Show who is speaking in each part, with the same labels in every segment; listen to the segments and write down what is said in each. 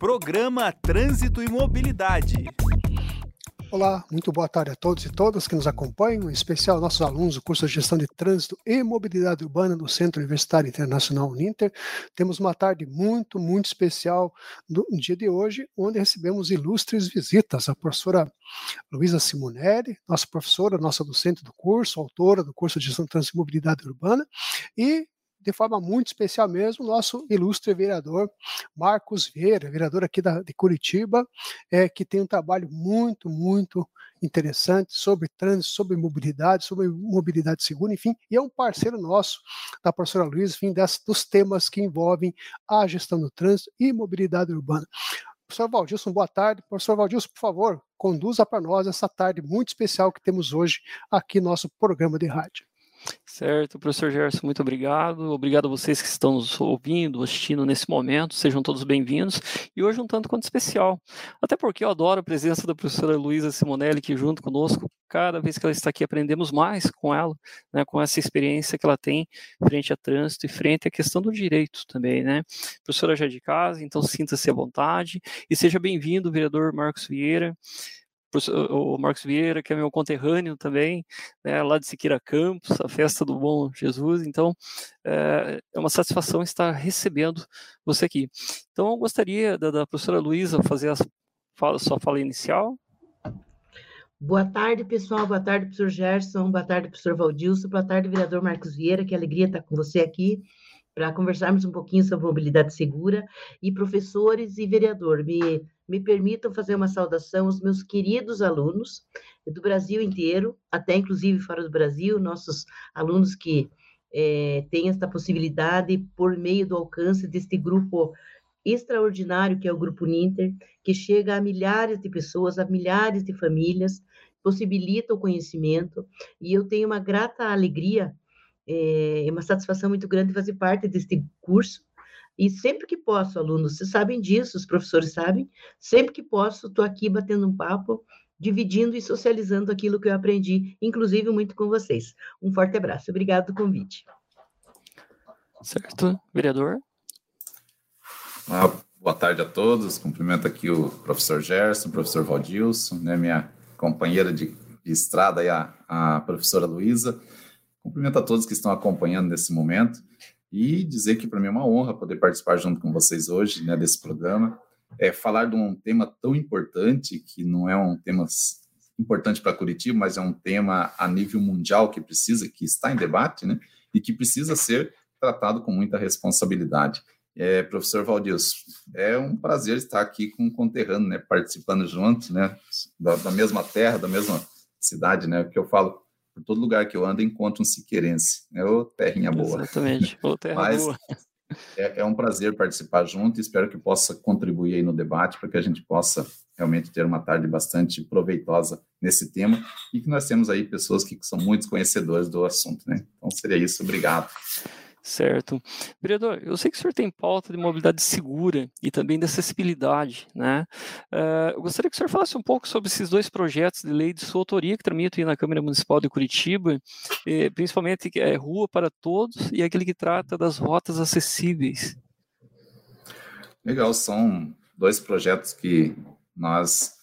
Speaker 1: Programa Trânsito e Mobilidade.
Speaker 2: Olá, muito boa tarde a todos e todas que nos acompanham, em especial nossos alunos do curso de Gestão de Trânsito e Mobilidade Urbana do Centro Universitário Internacional Uninter. Temos uma tarde muito, muito especial no dia de hoje, onde recebemos ilustres visitas. A professora Luísa Simonelli, nossa professora, nossa docente do curso, autora do curso de Gestão de Trânsito e Mobilidade Urbana, e de forma muito especial mesmo, nosso ilustre vereador Marcos Vieira, vereador aqui da, de Curitiba, é, que tem um trabalho muito, muito interessante sobre trânsito, sobre mobilidade, sobre mobilidade segura, enfim, e é um parceiro nosso, da professora Luiz, enfim, das, dos temas que envolvem a gestão do trânsito e mobilidade urbana. Professor Valdilson, boa tarde. Professor Valdilson, por favor, conduza para nós essa tarde muito especial que temos hoje aqui no nosso programa de rádio.
Speaker 3: Certo, professor Gerson, muito obrigado. Obrigado a vocês que estão nos ouvindo, assistindo nesse momento. Sejam todos bem-vindos. E hoje um tanto quanto especial. Até porque eu adoro a presença da professora Luísa Simonelli aqui junto conosco. Cada vez que ela está aqui, aprendemos mais com ela, né, com essa experiência que ela tem frente a trânsito e frente à questão do direito também, né? Professora já de casa, então sinta-se à vontade. E seja bem-vindo, vereador Marcos Vieira o Marcos Vieira, que é meu conterrâneo também, né, lá de Siqueira Campos, a festa do Bom Jesus. Então, é, é uma satisfação estar recebendo você aqui. Então, eu gostaria da, da professora Luísa fazer a fala, sua fala inicial.
Speaker 4: Boa tarde, pessoal. Boa tarde, professor Gerson. Boa tarde, professor Valdilson. Boa tarde, vereador Marcos Vieira. Que alegria estar com você aqui para conversarmos um pouquinho sobre mobilidade segura. E professores e vereador, me me permitam fazer uma saudação aos meus queridos alunos do Brasil inteiro, até inclusive fora do Brasil, nossos alunos que é, têm esta possibilidade por meio do alcance deste grupo extraordinário que é o Grupo Ninter, que chega a milhares de pessoas, a milhares de famílias, possibilita o conhecimento, e eu tenho uma grata alegria, é, uma satisfação muito grande fazer parte deste curso, e sempre que posso, alunos, vocês sabem disso, os professores sabem, sempre que posso, estou aqui batendo um papo, dividindo e socializando aquilo que eu aprendi, inclusive muito com vocês. Um forte abraço. Obrigado pelo convite.
Speaker 3: Certo. Vereador?
Speaker 5: Ah, boa tarde a todos. Cumprimento aqui o professor Gerson, o professor Valdilson, né, minha companheira de, de estrada, aí, a, a professora Luísa. Cumprimento a todos que estão acompanhando nesse momento e dizer que para mim é uma honra poder participar junto com vocês hoje né, desse programa. É falar de um tema tão importante, que não é um tema importante para Curitiba, mas é um tema a nível mundial que precisa, que está em debate, né, e que precisa ser tratado com muita responsabilidade. É, professor Valdilson, é um prazer estar aqui com o conterrâneo, né, participando junto, né, da, da mesma terra, da mesma cidade, né, que eu falo, por todo lugar que eu ando, encontro um siqueirense. É o terrinha boa.
Speaker 3: Exatamente, o terra Mas, boa.
Speaker 5: É, é, um prazer participar junto e espero que possa contribuir aí no debate para que a gente possa realmente ter uma tarde bastante proveitosa nesse tema e que nós temos aí pessoas que são muito conhecedores do assunto, né? Então seria isso, obrigado.
Speaker 3: Certo. Vereador, eu sei que o senhor tem pauta de mobilidade segura e também de acessibilidade, né? Uh, eu gostaria que o senhor falasse um pouco sobre esses dois projetos de lei de sua autoria que tramitam na Câmara Municipal de Curitiba, eh, principalmente é Rua para Todos e aquele que trata das rotas acessíveis.
Speaker 5: Legal, são dois projetos que nós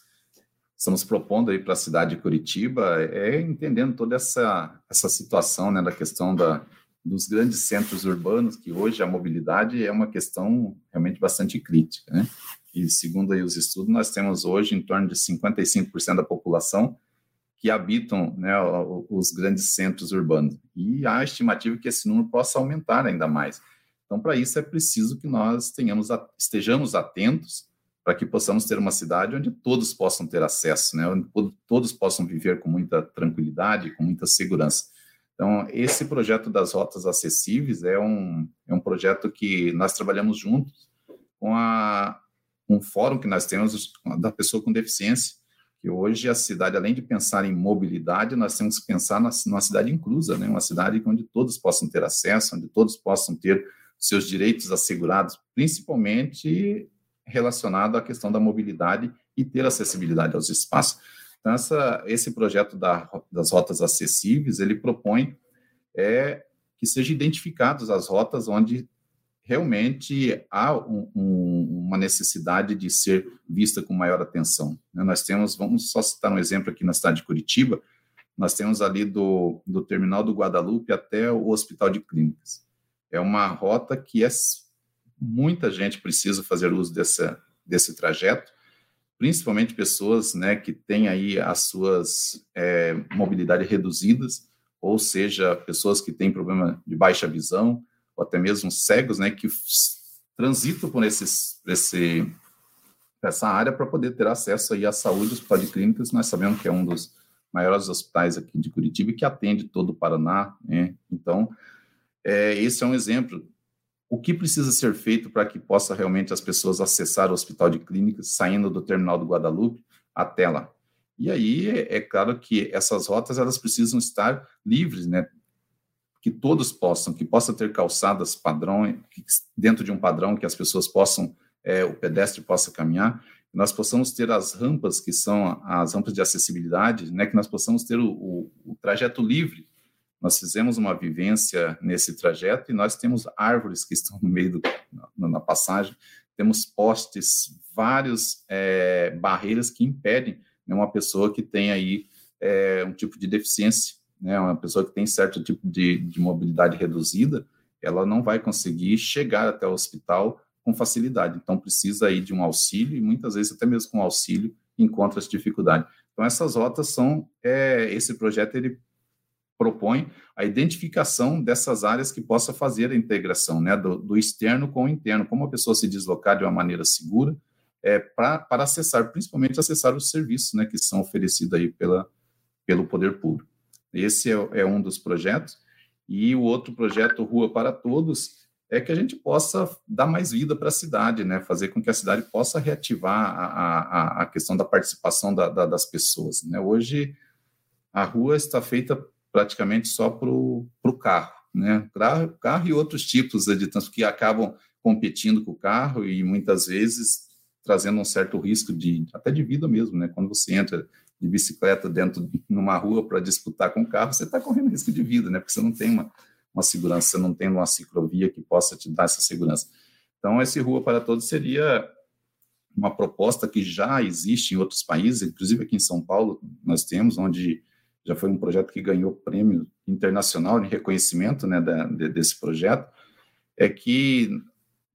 Speaker 5: estamos propondo aí para a cidade de Curitiba, é entendendo toda essa, essa situação, né, da questão da dos grandes centros urbanos, que hoje a mobilidade é uma questão realmente bastante crítica, né? E segundo aí os estudos, nós temos hoje em torno de 55% da população que habitam né, os grandes centros urbanos. E há a estimativa que esse número possa aumentar ainda mais. Então, para isso é preciso que nós tenhamos, estejamos atentos para que possamos ter uma cidade onde todos possam ter acesso, né, onde todos possam viver com muita tranquilidade, com muita segurança. Então, esse projeto das rotas acessíveis é um, é um projeto que nós trabalhamos juntos com a, um fórum que nós temos da pessoa com deficiência, que hoje a cidade, além de pensar em mobilidade, nós temos que pensar na, numa cidade inclusa, né? uma cidade onde todos possam ter acesso, onde todos possam ter seus direitos assegurados, principalmente relacionado à questão da mobilidade e ter acessibilidade aos espaços. Então, essa, esse projeto da, das rotas acessíveis, ele propõe é, que sejam identificadas as rotas onde realmente há um, um, uma necessidade de ser vista com maior atenção. Né? Nós temos, vamos só citar um exemplo aqui na cidade de Curitiba, nós temos ali do, do terminal do Guadalupe até o Hospital de Clínicas. É uma rota que é, muita gente precisa fazer uso dessa, desse trajeto, principalmente pessoas né, que têm aí as suas é, mobilidade reduzidas, ou seja, pessoas que têm problema de baixa visão, ou até mesmo cegos, né, que transitam por esses, esse, essa área para poder ter acesso aí à saúde, hospital de clínicas, nós sabemos que é um dos maiores hospitais aqui de Curitiba que atende todo o Paraná, né? Então, é, esse é um exemplo. O que precisa ser feito para que possa realmente as pessoas acessar o hospital de clínicas, saindo do terminal do Guadalupe até lá? E aí, é, é claro que essas rotas, elas precisam estar livres, né? que todos possam, que possa ter calçadas padrão, dentro de um padrão que as pessoas possam, é, o pedestre possa caminhar, nós possamos ter as rampas, que são as rampas de acessibilidade, né, que nós possamos ter o, o, o trajeto livre. Nós fizemos uma vivência nesse trajeto e nós temos árvores que estão no meio do, na, na passagem, temos postes, várias é, barreiras que impedem né, uma pessoa que tem aí é, um tipo de deficiência né, uma pessoa que tem certo tipo de, de mobilidade reduzida, ela não vai conseguir chegar até o hospital com facilidade. Então, precisa aí de um auxílio, e muitas vezes, até mesmo com auxílio, encontra essa dificuldade. Então, essas rotas são, é, esse projeto, ele propõe a identificação dessas áreas que possa fazer a integração, né, do, do externo com o interno, como a pessoa se deslocar de uma maneira segura, é, para acessar, principalmente acessar os serviços, né, que são oferecidos aí pela, pelo poder público. Esse é, é um dos projetos. E o outro projeto, Rua para Todos, é que a gente possa dar mais vida para a cidade, né? fazer com que a cidade possa reativar a, a, a questão da participação da, da, das pessoas. Né? Hoje, a rua está feita praticamente só para o carro, né? Carro, e outros tipos de transporte que acabam competindo com o carro e muitas vezes trazendo um certo risco de até de vida mesmo, né? Quando você entra de bicicleta dentro numa rua para disputar com o carro, você está correndo risco de vida, né? Porque você não tem uma, uma segurança, você não tem uma ciclovia que possa te dar essa segurança. Então, esse Rua para Todos seria uma proposta que já existe em outros países, inclusive aqui em São Paulo nós temos, onde já foi um projeto que ganhou prêmio internacional de reconhecimento né, da, de, desse projeto, é que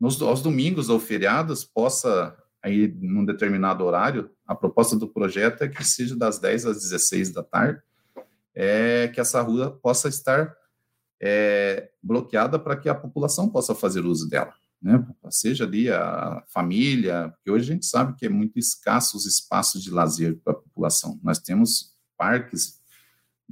Speaker 5: nos, aos domingos ou feriados possa aí num determinado horário, a proposta do projeto é que seja das 10 às 16 da tarde, é que essa rua possa estar é, bloqueada para que a população possa fazer uso dela, né? Seja ali a família, porque hoje a gente sabe que é muito escasso os espaços de lazer para a população. Nós temos parques,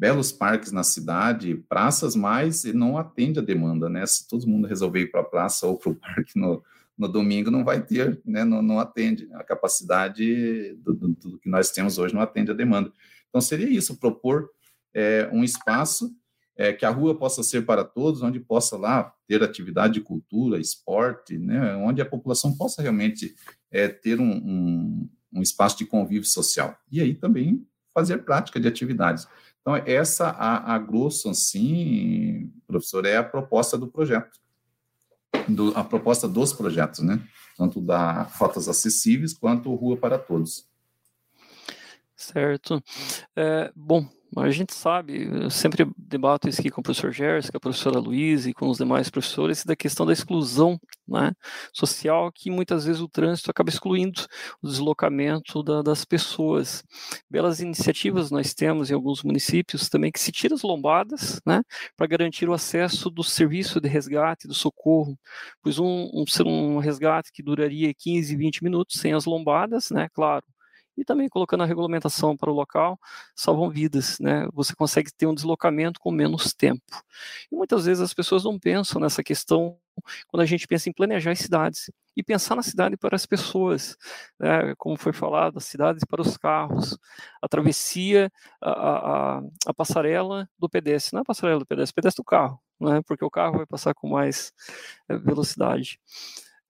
Speaker 5: belos parques na cidade, praças, mas não atende a demanda, né? Se todo mundo resolver ir para a praça ou para o parque no, no domingo não vai ter, né, não, não atende. A capacidade do, do, do, que nós temos hoje não atende a demanda. Então, seria isso, propor é, um espaço é, que a rua possa ser para todos, onde possa lá ter atividade de cultura, esporte, né, onde a população possa realmente é, ter um, um, um, espaço de convívio social. E aí também fazer prática de atividades. Então, essa, a, a grosso assim, professor, é a proposta do projeto do, a proposta dos projetos, né? Tanto da Rotas Acessíveis quanto Rua para Todos.
Speaker 3: Certo. É, bom, a gente sabe, eu sempre debato isso aqui com o professor Gerson, com a professora Luiz e com os demais professores, da questão da exclusão né, social, que muitas vezes o trânsito acaba excluindo o deslocamento da, das pessoas. Belas iniciativas nós temos em alguns municípios também que se tira as lombadas né, para garantir o acesso do serviço de resgate, do socorro, pois um, um, um resgate que duraria 15, 20 minutos sem as lombadas, né, claro, e também colocando a regulamentação para o local, salvam vidas, né? Você consegue ter um deslocamento com menos tempo. E muitas vezes as pessoas não pensam nessa questão quando a gente pensa em planejar as cidades e pensar na cidade para as pessoas, né? como foi falado, as cidades para os carros, a travessia, a, a, a passarela do pedestre, não é a passarela do pedestre, é pedestre do carro, né? porque o carro vai passar com mais é, velocidade.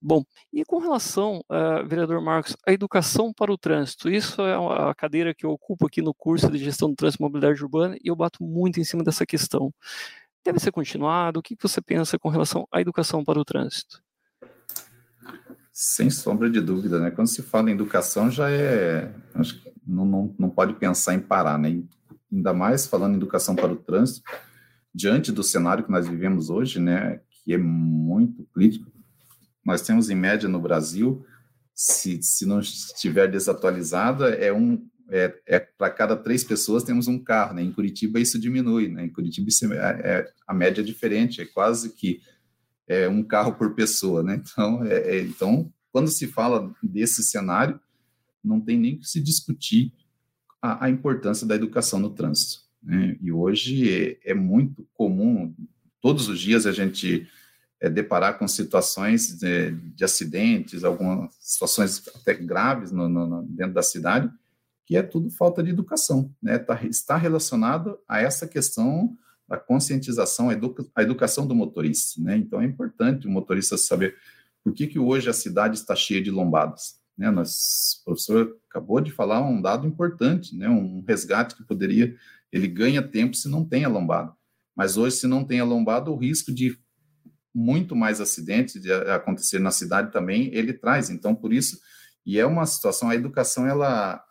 Speaker 3: Bom, e com relação, uh, vereador Marcos, à educação para o trânsito, isso é a cadeira que eu ocupo aqui no curso de gestão do trânsito e mobilidade urbana e eu bato muito em cima dessa questão. Deve ser continuado? O que você pensa com relação à educação para o trânsito?
Speaker 5: Sem sombra de dúvida, né? Quando se fala em educação, já é. Acho que não, não, não pode pensar em parar, né? Ainda mais falando em educação para o trânsito, diante do cenário que nós vivemos hoje, né? Que é muito crítico. Nós temos, em média, no Brasil, se, se não estiver desatualizada, é um. É, é para cada três pessoas temos um carro, né? Em Curitiba isso diminui, né? Em Curitiba é, é a média é diferente, é quase que é, um carro por pessoa, né? Então, é, é, então, quando se fala desse cenário, não tem nem que se discutir a, a importância da educação no trânsito. Né? E hoje é, é, muito comum, todos os dias a gente é, deparar com situações de, de, acidentes, algumas situações até graves no, no, dentro da cidade, que é tudo falta de educação, né? Tá, está relacionado a essa questão a conscientização, a, educa a educação do motorista, né? Então é importante o motorista saber por que, que hoje a cidade está cheia de lombadas, né? Nós, o professor acabou de falar um dado importante, né? Um resgate que poderia, ele ganha tempo se não tem a lombada, mas hoje se não tem a lombada, o risco de muito mais acidentes de acontecer na cidade também ele traz. Então por isso e é uma situação, a educação ela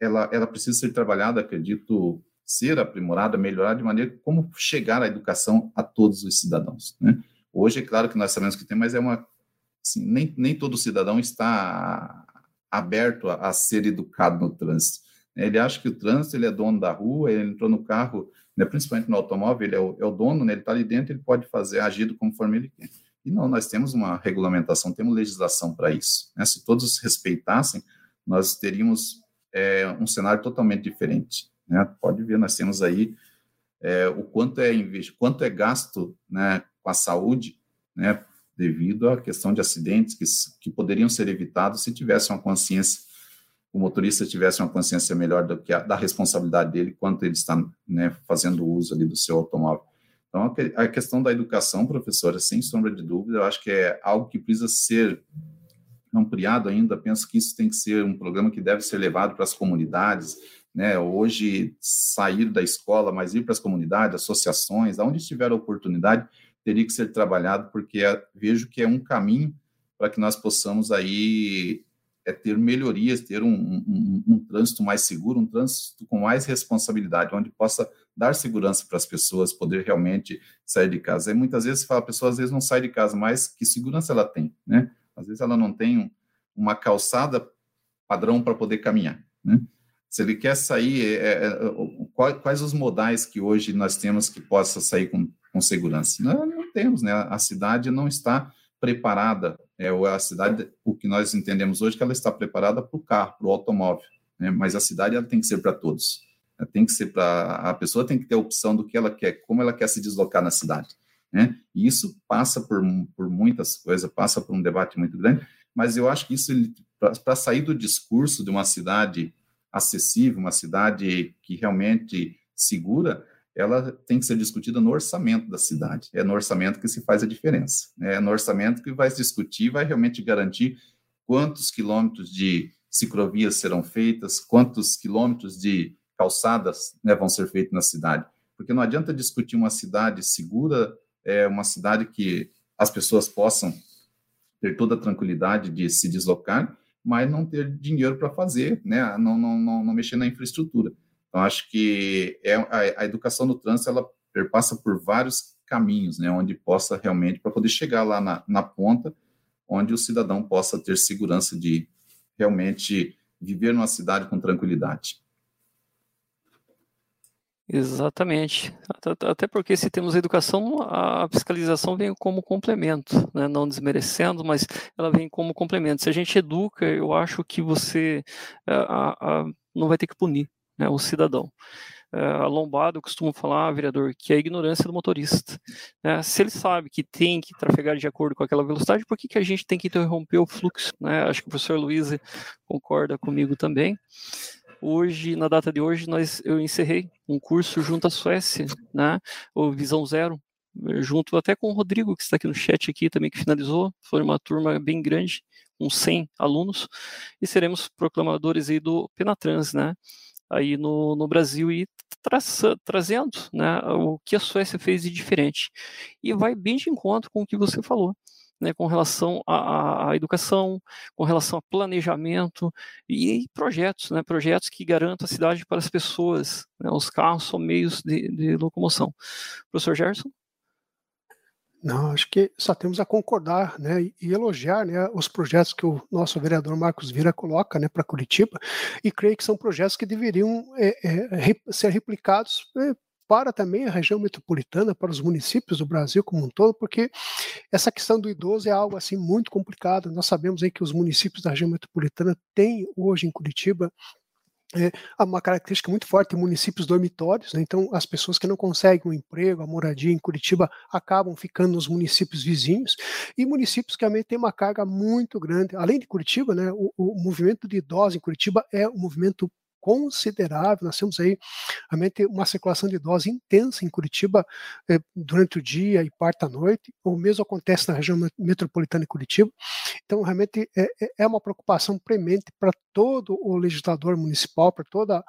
Speaker 5: ela, ela precisa ser trabalhada, acredito, ser aprimorada, melhorada de maneira como chegar à educação a todos os cidadãos. Né? Hoje, é claro que nós sabemos que tem, mas é uma. Assim, nem, nem todo cidadão está aberto a, a ser educado no trânsito. Ele acha que o trânsito ele é dono da rua, ele entrou no carro, né, principalmente no automóvel, ele é o, é o dono, né, ele está ali dentro, ele pode fazer, agir conforme ele quer. E não, nós temos uma regulamentação, temos legislação para isso. Né? Se todos respeitassem, nós teríamos é, um cenário totalmente diferente. Né? Pode ver, nós temos aí é, o quanto é, quanto é gasto né, com a saúde, né, devido à questão de acidentes que, que poderiam ser evitados se tivesse uma consciência, o motorista tivesse uma consciência melhor do que a, da responsabilidade dele quanto ele está né, fazendo uso ali do seu automóvel. Então, a questão da educação, professora, sem sombra de dúvida, eu acho que é algo que precisa ser ampliado ainda. Penso que isso tem que ser um programa que deve ser levado para as comunidades, né, hoje sair da escola, mas ir para as comunidades, associações, aonde estiver a oportunidade, teria que ser trabalhado, porque é, vejo que é um caminho para que nós possamos aí é, ter melhorias, ter um, um, um, trânsito mais seguro, um trânsito com mais responsabilidade, onde possa dar segurança para as pessoas, poder realmente sair de casa. E muitas vezes fala, a pessoa às vezes não sai de casa, mas que segurança ela tem, né? Às vezes ela não tem uma calçada padrão para poder caminhar, né? Se ele quer sair, é, é, é quais os modais que hoje nós temos que possa sair com, com segurança? Não, não temos, né? A cidade não está preparada. É a cidade, o que nós entendemos hoje, que ela está preparada para o carro, para o automóvel. Né? Mas a cidade ela tem que ser para todos. Ela tem que ser para a pessoa tem que ter a opção do que ela quer, como ela quer se deslocar na cidade. Né? E isso passa por, por muitas coisas, passa por um debate muito grande. Mas eu acho que isso para sair do discurso de uma cidade acessível, uma cidade que realmente segura, ela tem que ser discutida no orçamento da cidade. É no orçamento que se faz a diferença. Né? É no orçamento que vai se discutir, vai realmente garantir quantos quilômetros de ciclovias serão feitas, quantos quilômetros de calçadas né, vão ser feitos na cidade. Porque não adianta discutir uma cidade segura, é uma cidade que as pessoas possam ter toda a tranquilidade de se deslocar, mas não ter dinheiro para fazer, né? Não, não, não, não, mexer na infraestrutura. Então, acho que é, a, a educação do trânsito, ela perpassa por vários caminhos, né? Onde possa realmente, para poder chegar lá na, na ponta, onde o cidadão possa ter segurança de realmente viver numa cidade com tranquilidade.
Speaker 3: Exatamente. Até porque se temos educação, a fiscalização vem como complemento, né? não desmerecendo, mas ela vem como complemento. Se a gente educa, eu acho que você eh, a, a, não vai ter que punir né, o cidadão. É, a lombada, eu costumo falar, vereador, que é a ignorância do motorista. Né? Se ele sabe que tem que trafegar de acordo com aquela velocidade, por que, que a gente tem que interromper o fluxo? Né? Acho que o professor Luiz concorda comigo também. Hoje, na data de hoje, nós, eu encerrei um curso junto à Suécia, né? O Visão Zero, junto até com o Rodrigo, que está aqui no chat aqui também, que finalizou. Foi uma turma bem grande, uns 100 alunos, e seremos proclamadores aí do Penatrans, né? Aí no, no Brasil e tra trazendo né, o que a Suécia fez de diferente. E vai bem de encontro com o que você falou. né, com relação à, à, educação, com relação a planejamento e, e projetos, né, projetos que garantam a cidade para as pessoas. Né, os carros são meios de, de locomoção. Professor Gerson?
Speaker 2: Não, acho que só temos a concordar né, e elogiar né, os projetos que o nosso vereador Marcos Vira coloca né, para Curitiba, e creio que são projetos que deveriam é, é, ser replicados é, para também a região metropolitana, para os municípios do Brasil como um todo, porque essa questão do idoso é algo assim muito complicado. Nós sabemos aí que os municípios da região metropolitana têm hoje em Curitiba é, uma característica muito forte em municípios dormitórios, né? então as pessoas que não conseguem um emprego, a moradia em Curitiba acabam ficando nos municípios vizinhos e municípios que também têm uma carga muito grande. Além de Curitiba, né, o, o movimento de idosos em Curitiba é um movimento considerável. Nós temos aí realmente uma circulação de idosos intensa em Curitiba eh, durante o dia e parte da noite. O mesmo acontece na região metropolitana de Curitiba. Então, realmente é, é, é uma preocupação premente para todo o legislador municipal, para todos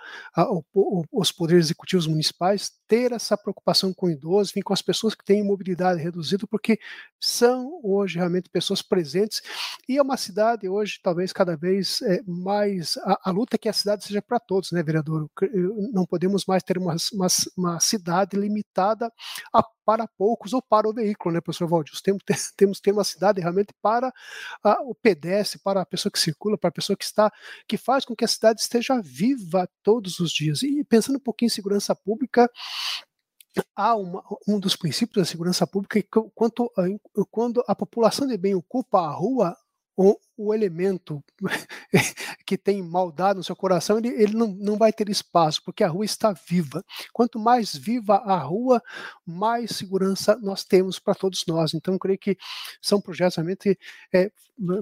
Speaker 2: os poderes executivos municipais, ter essa preocupação com o idoso, enfim, com as pessoas que têm mobilidade reduzida, porque são hoje realmente pessoas presentes e é uma cidade hoje talvez cada vez é, mais a, a, luta é que a cidade seja para todos, né, vereador? Não podemos mais ter uma, uma, uma cidade limitada a para poucos ou para o veículo, né, professor Valdir? Temos, que ter uma cidade realmente para a, o pedestre, para a pessoa que circula, para a pessoa que está, que faz com que a cidade esteja viva todos os dias. E pensando um pouquinho em segurança pública, há uma, um dos princípios da segurança pública que quanto, quando a população de bem ocupa a rua, o, elemento que tem maldade no seu coração, ele, ele não, não vai ter espaço, porque a rua está viva. Quanto mais viva a rua, mais segurança nós temos para todos nós. Então, creio que são projetos realmente é,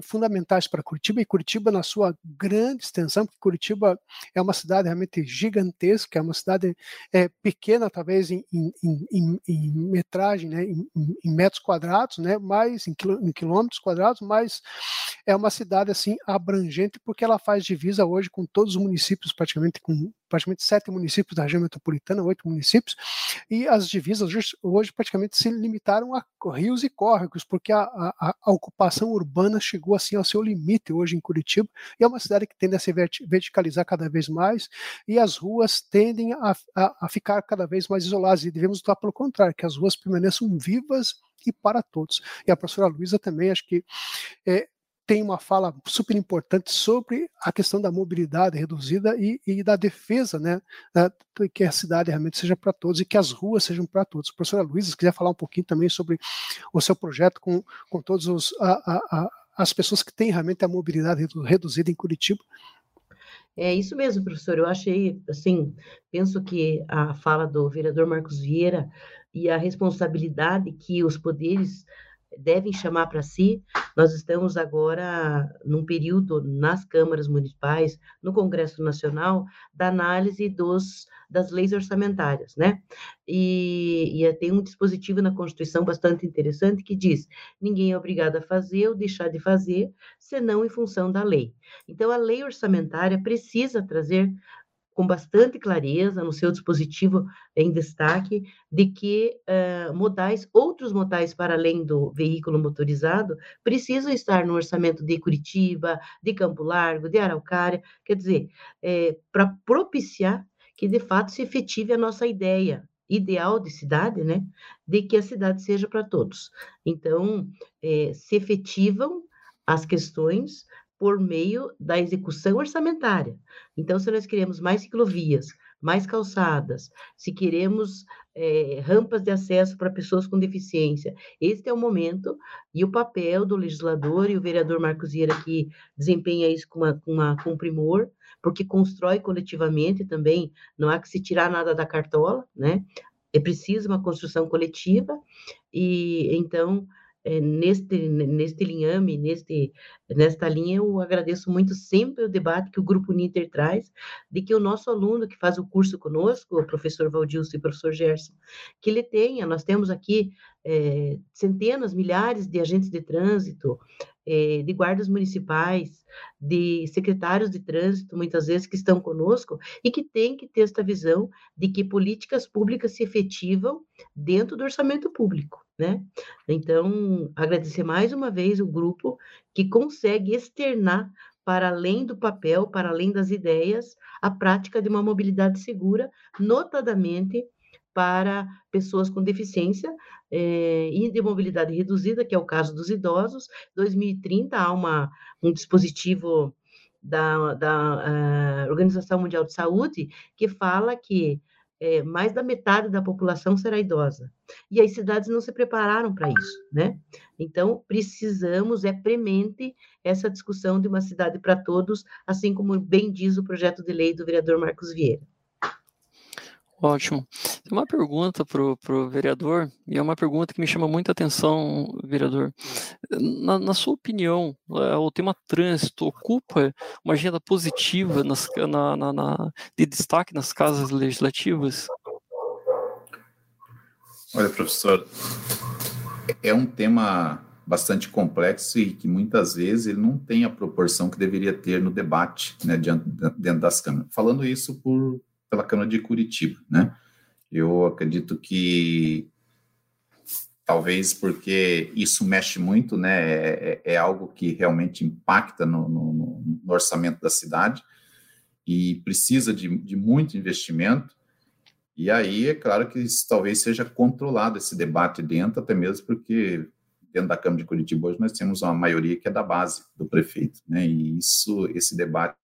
Speaker 2: fundamentais para Curitiba, e Curitiba na sua grande extensão, porque Curitiba é uma cidade realmente gigantesca, é uma cidade é, pequena, talvez em, em, em, em metragem, né, em, metros quadrados, né, mais em, quilômetros quadrados, mas é uma cidade assim abrangente porque ela faz divisa hoje com todos os municípios, praticamente com praticamente sete municípios da região metropolitana, oito municípios, e as divisas hoje, hoje, praticamente se limitaram a rios e córregos, porque a, a, a, ocupação urbana chegou assim ao seu limite hoje em Curitiba, e é uma cidade que tende a se verticalizar cada vez mais, e as ruas tendem a, a ficar cada vez mais isoladas, e devemos lutar pelo contrário, que as ruas permaneçam vivas e para todos. E a professora Luísa também, acho que é, tem uma fala super importante sobre a questão da mobilidade reduzida e, e da defesa, né, que a cidade realmente seja para todos e que as ruas sejam para todos. Professora Luísa, se quiser falar um pouquinho também sobre o seu projeto com, com todas as pessoas que têm realmente a mobilidade reduzida em Curitiba.
Speaker 4: É isso mesmo, professor. Eu achei, assim, penso que a fala do vereador Marcos Vieira e a responsabilidade que os poderes devem chamar para si. Nós estamos agora num período nas câmaras municipais, no Congresso Nacional, da análise dos, das leis orçamentárias, né? E, e tem um dispositivo na Constituição bastante interessante que diz: ninguém é obrigado a fazer ou deixar de fazer, senão em função da lei. Então, a lei orçamentária precisa trazer com bastante clareza no seu dispositivo em destaque de que uh, modais, outros modais para além do veículo motorizado, precisam estar no orçamento de Curitiba, de Campo Largo, de Araucária, quer dizer, é, para propiciar que de fato se efetive a nossa ideia ideal de cidade, né, de que a cidade seja para todos. Então, é, se efetivam as questões por meio da execução orçamentária. Então, se nós queremos mais ciclovias, mais calçadas, se queremos é, rampas de acesso para pessoas com deficiência, este é o momento e o papel do legislador e o vereador Marcos Vieira que desempenha isso com, uma, com, uma, com primor, porque constrói coletivamente também, não há que se tirar nada da cartola, né? É preciso uma construção coletiva e então é, neste, neste linhame, neste, nesta linha, eu agradeço muito sempre o debate que o Grupo Ninter traz, de que o nosso aluno que faz o curso conosco, o professor Valdilson e o professor Gerson, que ele tenha, nós temos aqui é, centenas, milhares de agentes de trânsito, é, de guardas municipais, de secretários de trânsito, muitas vezes, que estão conosco, e que têm que ter esta visão de que políticas públicas se efetivam dentro do orçamento público né? Então, agradecer mais uma vez o grupo que consegue externar para além do papel, para além das ideias, a prática de uma mobilidade segura, notadamente para pessoas com deficiência é, e de mobilidade reduzida, que é o caso dos idosos. 2030 há uma, um dispositivo da, da uh, Organização Mundial de Saúde que fala que é, mais da metade da população será idosa. E as cidades não se prepararam para isso, né? Então, precisamos, é premente essa discussão de uma cidade para todos, assim como bem diz o projeto de lei do vereador Marcos Vieira.
Speaker 3: Ótimo. Uma pergunta para o vereador, e é uma pergunta que me chama muita atenção, vereador. Na, na sua opinião, é, o tema trânsito ocupa uma agenda positiva nas, na, na, na, de destaque nas casas legislativas?
Speaker 5: Olha, professor, é um tema bastante complexo e que muitas vezes ele não tem a proporção que deveria ter no debate né, dentro das câmaras. Falando isso por pela Câmara de Curitiba, né? Eu acredito que talvez porque isso mexe muito, né? É, é, é algo que realmente impacta no, no, no, orçamento da cidade e precisa de, de, muito investimento. E aí é claro que isso talvez seja controlado esse debate dentro, até mesmo porque dentro da Câmara de Curitiba hoje nós temos uma maioria que é da base do prefeito, né? E isso, esse debate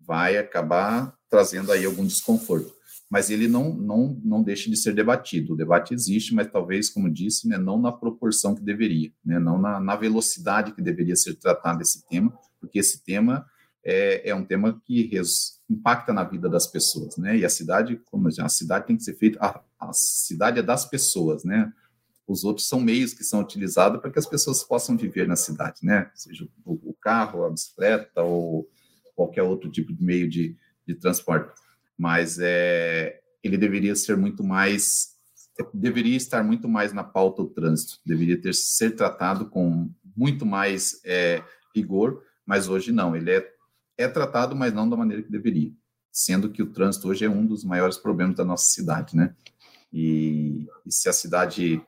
Speaker 5: vai acabar trazendo aí algum desconforto. Mas ele não, não, não deixa de ser debatido. O debate existe, mas talvez, como disse, né, não na proporção que deveria, né, não na, na velocidade que deveria ser tratado esse tema, porque esse tema é, é um tema que res, impacta na vida das pessoas, né? E a cidade, como a cidade tem que ser feita, a, a cidade é das pessoas, né? Os outros são meios que são utilizados para que as pessoas possam viver na cidade, né? Seja o, carro, a bicicleta ou qualquer outro tipo de meio de, de transporte. Mas é, ele deveria ser muito mais, deveria estar muito mais na pauta do trânsito, deveria ter ser tratado com muito mais é, rigor, mas hoje não, ele é, é tratado, mas não da maneira que deveria, sendo que o trânsito hoje é um dos maiores problemas da nossa cidade, né? E, e se a cidade,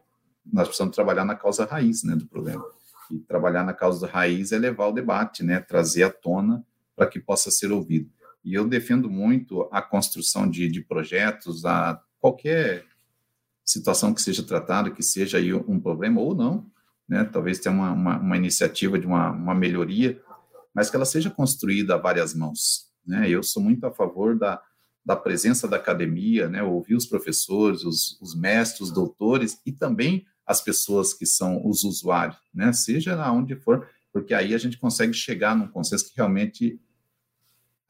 Speaker 5: nós precisamos trabalhar na causa raiz, né, do problema. E trabalhar na causa raiz é levar o debate, né, trazer à tona para que possa ser ouvido. E eu defendo muito a construção de, de projetos, a qualquer situação que seja tratada, que seja aí um problema ou não, né? talvez tenha uma, uma, uma iniciativa de uma, uma, melhoria, mas que ela seja construída a várias mãos. Né? Eu sou muito a favor da, da presença da academia, né? ouvir os professores, os, os mestres, os doutores e também as pessoas que são os usuários, né? seja onde for, porque aí a gente consegue chegar num consenso que realmente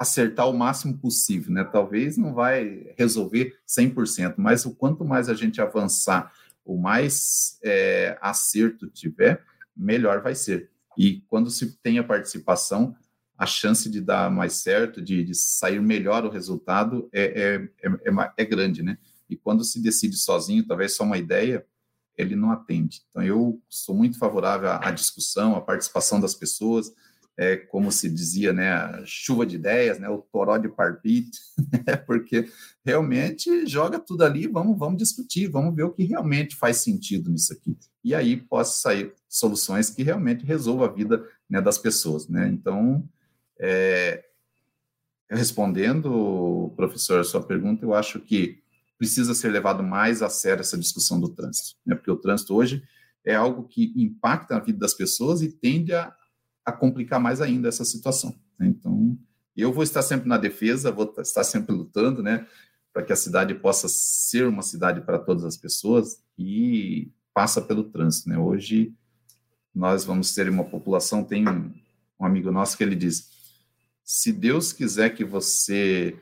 Speaker 5: acertar o máximo possível, né? Talvez não vai resolver 100%, mas o quanto mais a gente avançar, o mais é, acerto tiver, melhor vai ser. E quando se tem a participação, a chance de dar mais certo, de, de sair melhor o resultado é, é, é, é, grande, né? E quando se decide sozinho, talvez só uma ideia, ele não atende. Então, eu sou muito favorável à, à discussão, à participação das pessoas, é, como se dizia, né, chuva de ideias, né, o toró de parpite, né, porque realmente joga tudo ali, vamos, vamos discutir, vamos ver o que realmente faz sentido nisso aqui. E aí possa sair soluções que realmente resolvam a vida né, das pessoas. Né? Então, é, respondendo, professor, a sua pergunta, eu acho que precisa ser levado mais a sério essa discussão do trânsito, né? porque o trânsito hoje é algo que impacta a vida das pessoas e tende a a complicar mais ainda essa situação. Né? Então, eu vou estar sempre na defesa, vou estar sempre lutando, né, para que a cidade possa ser uma cidade para todas as pessoas e passa pelo trânsito, né? Hoje nós vamos ter uma população, tem um, um amigo nosso que ele diz: se Deus quiser que você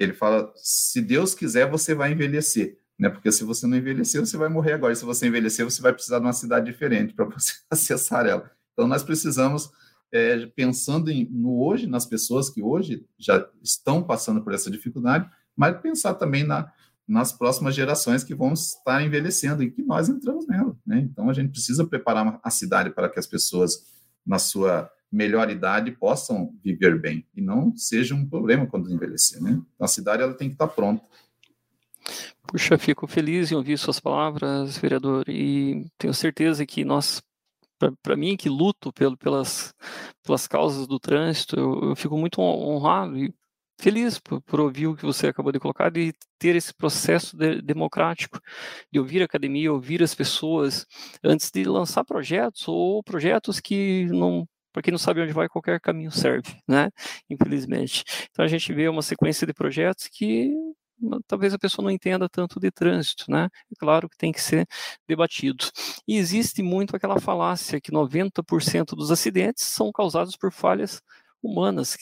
Speaker 5: ele fala, se Deus quiser, você vai envelhecer, né? Porque se você não envelhecer, você vai morrer agora. E se você envelhecer, você vai precisar de uma cidade diferente para você acessar ela. Então, nós precisamos, é, pensando em, no hoje, nas pessoas que hoje já estão passando por essa dificuldade, mas pensar também na, nas próximas gerações que vão estar envelhecendo e que nós entramos nela. Né? Então, a gente precisa preparar a cidade para que as pessoas, na sua melhor idade, possam viver bem e não seja um problema quando envelhecer. Né? Então, a cidade ela tem que estar pronta.
Speaker 3: Puxa, fico feliz em ouvir suas palavras, vereador, e tenho certeza que nós, para mim que luto pelo, pelas, pelas causas do trânsito, eu, eu fico muito honrado e feliz por, por, ouvir o que você acabou de colocar e ter esse processo de, democrático de ouvir a academia, ouvir as pessoas antes de lançar projetos ou projetos que não para quem não sabe onde vai, qualquer caminho serve, né? Infelizmente. Então a gente vê uma sequência de projetos que talvez a pessoa não entenda tanto de trânsito, né? É claro que tem que ser debatido. E existe muito aquela falácia que 90% dos acidentes são causados por falhas humanas.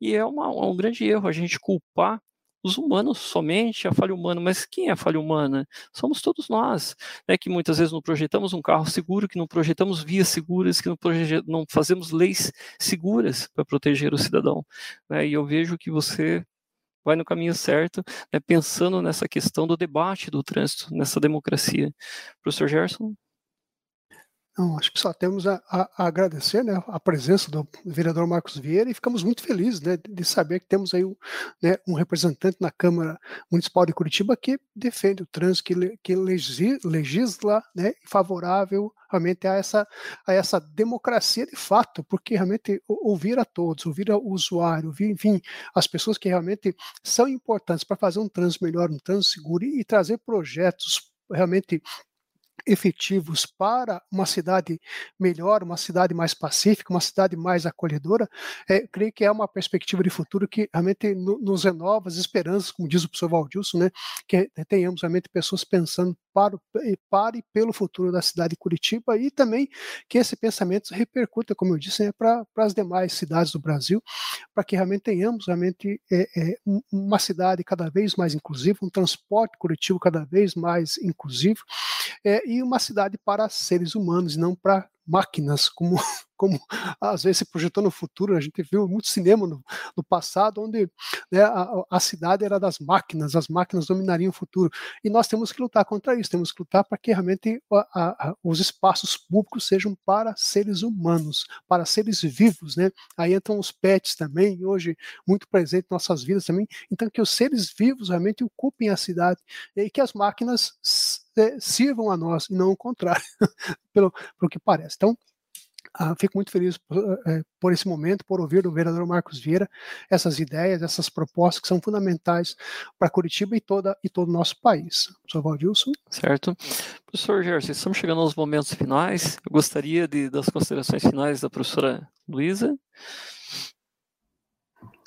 Speaker 3: E é uma, um grande erro a gente culpar os humanos somente a falha humana, mas quem é a falha humana? Somos todos nós, né, que muitas vezes não projetamos um carro seguro, que não projetamos vias seguras, que não, não fazemos leis seguras para proteger o cidadão. Né, e eu vejo que você vai no caminho certo, né, pensando nessa questão do debate do trânsito, nessa democracia. Professor Gerson?
Speaker 2: Não, acho que só temos a, a, a, agradecer né, a presença do vereador Marcos Vieira e ficamos muito felizes né, de saber que temos aí um, né, um representante na Câmara Municipal de Curitiba que defende o trânsito, que, que legisla né, favorável realmente a essa, a essa democracia de fato, porque realmente ouvir a todos, ouvir o usuário, ouvir, enfim, as pessoas que realmente são importantes para fazer um trânsito melhor, um trânsito seguro e, e trazer projetos realmente efetivos para uma cidade melhor, uma cidade mais pacífica, uma cidade mais acolhedora, é, creio que é uma perspectiva de futuro que realmente nos renova as esperanças, como diz o professor Valdilson, né, que tenhamos realmente pessoas pensando para, para e pelo futuro da cidade de Curitiba e também que esse pensamento repercuta, como eu disse, né, para as demais cidades do Brasil, para que realmente tenhamos realmente é, é, uma cidade cada vez mais inclusiva, um transporte coletivo cada vez mais inclusivo é, e uma cidade para seres humanos, não para máquinas, como, como às vezes se projetou no futuro. A gente viu muito cinema no, no passado, onde né, a, a, cidade era das máquinas, as máquinas dominariam o futuro. E nós temos que lutar contra isso, temos que lutar para que realmente a, a, os espaços públicos sejam para seres humanos, para seres vivos. Né? Aí entram os pets também, hoje muito presente em nossas vidas também. Então, que os seres vivos realmente ocupem a cidade e que as máquinas é, sirvam a nós e não o contrário, pelo, pelo que parece. Então, ah, fico muito feliz por, é, por, esse momento, por ouvir do vereador Marcos Vieira essas ideias, essas propostas que são fundamentais para Curitiba e, toda, e todo o nosso país. Professor Valdilson.
Speaker 3: Certo. Professor Gerson, estamos chegando aos momentos finais. Eu gostaria de, das considerações finais da professora Luísa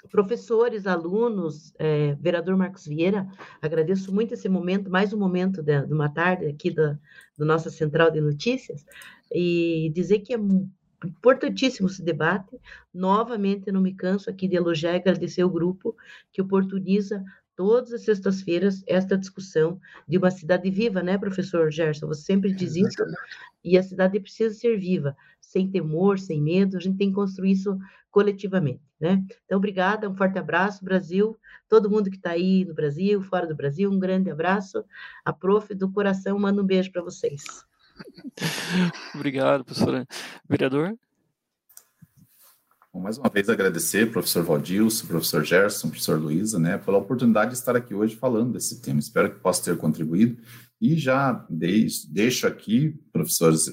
Speaker 4: professores, alunos, é, vereador Marcos Vieira, agradeço muito esse momento, mais um momento de, de uma tarde aqui da, nossa central de notícias, e dizer que é importantíssimo esse debate. Novamente, não me canso aqui de elogiar e agradecer o grupo que oportuniza todas as sextas-feiras esta discussão de uma cidade viva, né, professor Gerson? Você sempre diz isso, e a cidade precisa ser viva, sem temor, sem medo, a gente tem que construir isso coletivamente, né? Então, obrigada, um forte abraço, Brasil, todo mundo que está aí no Brasil, fora do Brasil, um grande abraço. A prof do coração manda um beijo para vocês.
Speaker 3: Obrigado, professora. Vereador?
Speaker 5: Bom, mais uma vez agradecer, professor Valdilson, professor Gerson, professor Luísa, né, pela oportunidade de estar aqui hoje falando desse tema. Espero que possa ter contribuído. E já deixo aqui, professores,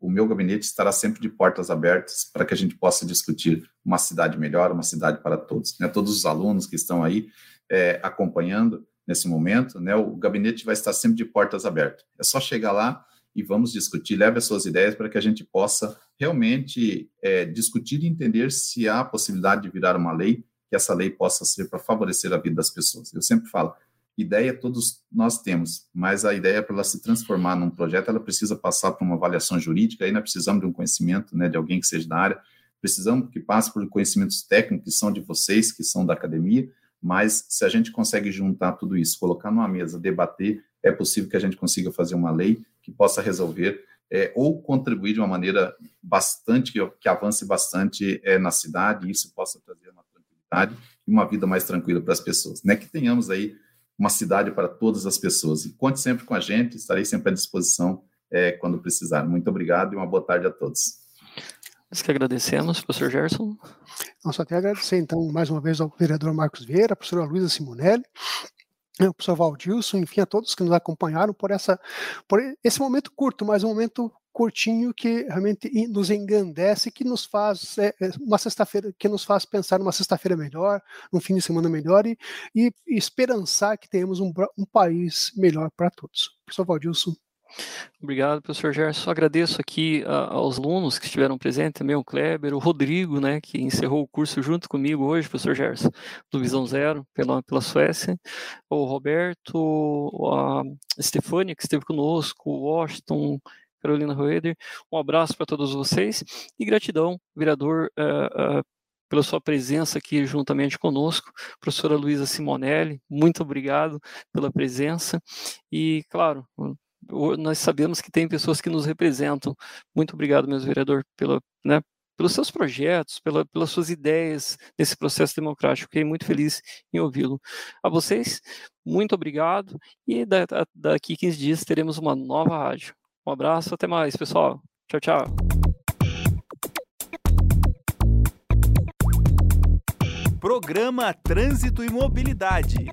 Speaker 5: o meu gabinete estará sempre de portas abertas para que a gente possa discutir uma cidade melhor, uma cidade para todos. Né? Todos os alunos que estão aí é, acompanhando nesse momento, né, o gabinete vai estar sempre de portas abertas. É só chegar lá e vamos discutir, leve as suas ideias para que a gente possa realmente é, discutir e entender se há a possibilidade de virar uma lei, que essa lei possa ser para favorecer a vida das pessoas. Eu sempre falo, ideia todos nós temos, mas a ideia para ela se transformar num projeto, ela precisa passar por uma avaliação jurídica, aí nós precisamos de um conhecimento, né, de alguém que seja da área, precisamos que passe por conhecimentos técnicos que são de vocês, que são da academia, mas se a gente consegue juntar tudo isso, colocar numa mesa, debater, é possível que a gente consiga fazer uma lei que possa resolver é, ou contribuir de uma maneira bastante, que, avance bastante é, na cidade, e isso possa trazer uma tranquilidade e uma vida mais tranquila para as pessoas. Né? Que tenhamos aí uma cidade para todas as pessoas. E conte sempre com a gente, estarei sempre à disposição é, quando precisar. Muito obrigado e uma boa tarde a todos.
Speaker 3: Nós que agradecemos, professor Gerson.
Speaker 2: Nós só a agradecer, então, mais uma vez ao vereador Marcos Vieira, à professora Luísa Simonelli, o professor Valdilson, enfim, a todos que nos acompanharam por, essa, por esse momento curto, mas um momento curtinho que realmente nos engrandece, que nos faz é, é uma sexta-feira, que nos faz pensar numa sexta-feira melhor, um fim de semana melhor e, e esperançar que tenhamos um, um país melhor para todos. Professor Valdilson.
Speaker 3: Obrigado, professor Gerson. Agradeço aqui a, aos alunos que estiveram presentes, também o Kleber, o Rodrigo, né, que encerrou o curso junto comigo hoje, professor Gerson, do Visão Zero, pela, pela Suécia, o Roberto, a Stefânia, que esteve conosco, o Washington, Carolina Roeder. Um abraço para todos vocês e gratidão, vereador, uh, uh, pela sua presença aqui juntamente conosco. Professora Luísa Simonelli, muito obrigado pela presença. E, claro, nós sabemos que tem pessoas que nos representam. Muito obrigado, meu vereador, pela, né, pelos seus projetos, pela, pelas suas ideias nesse processo democrático. Fiquei muito feliz em ouvi-lo. A vocês, muito obrigado. E da, daqui 15 dias teremos uma nova rádio. Um abraço, até mais, pessoal. Tchau, tchau.
Speaker 1: Programa Trânsito e Mobilidade.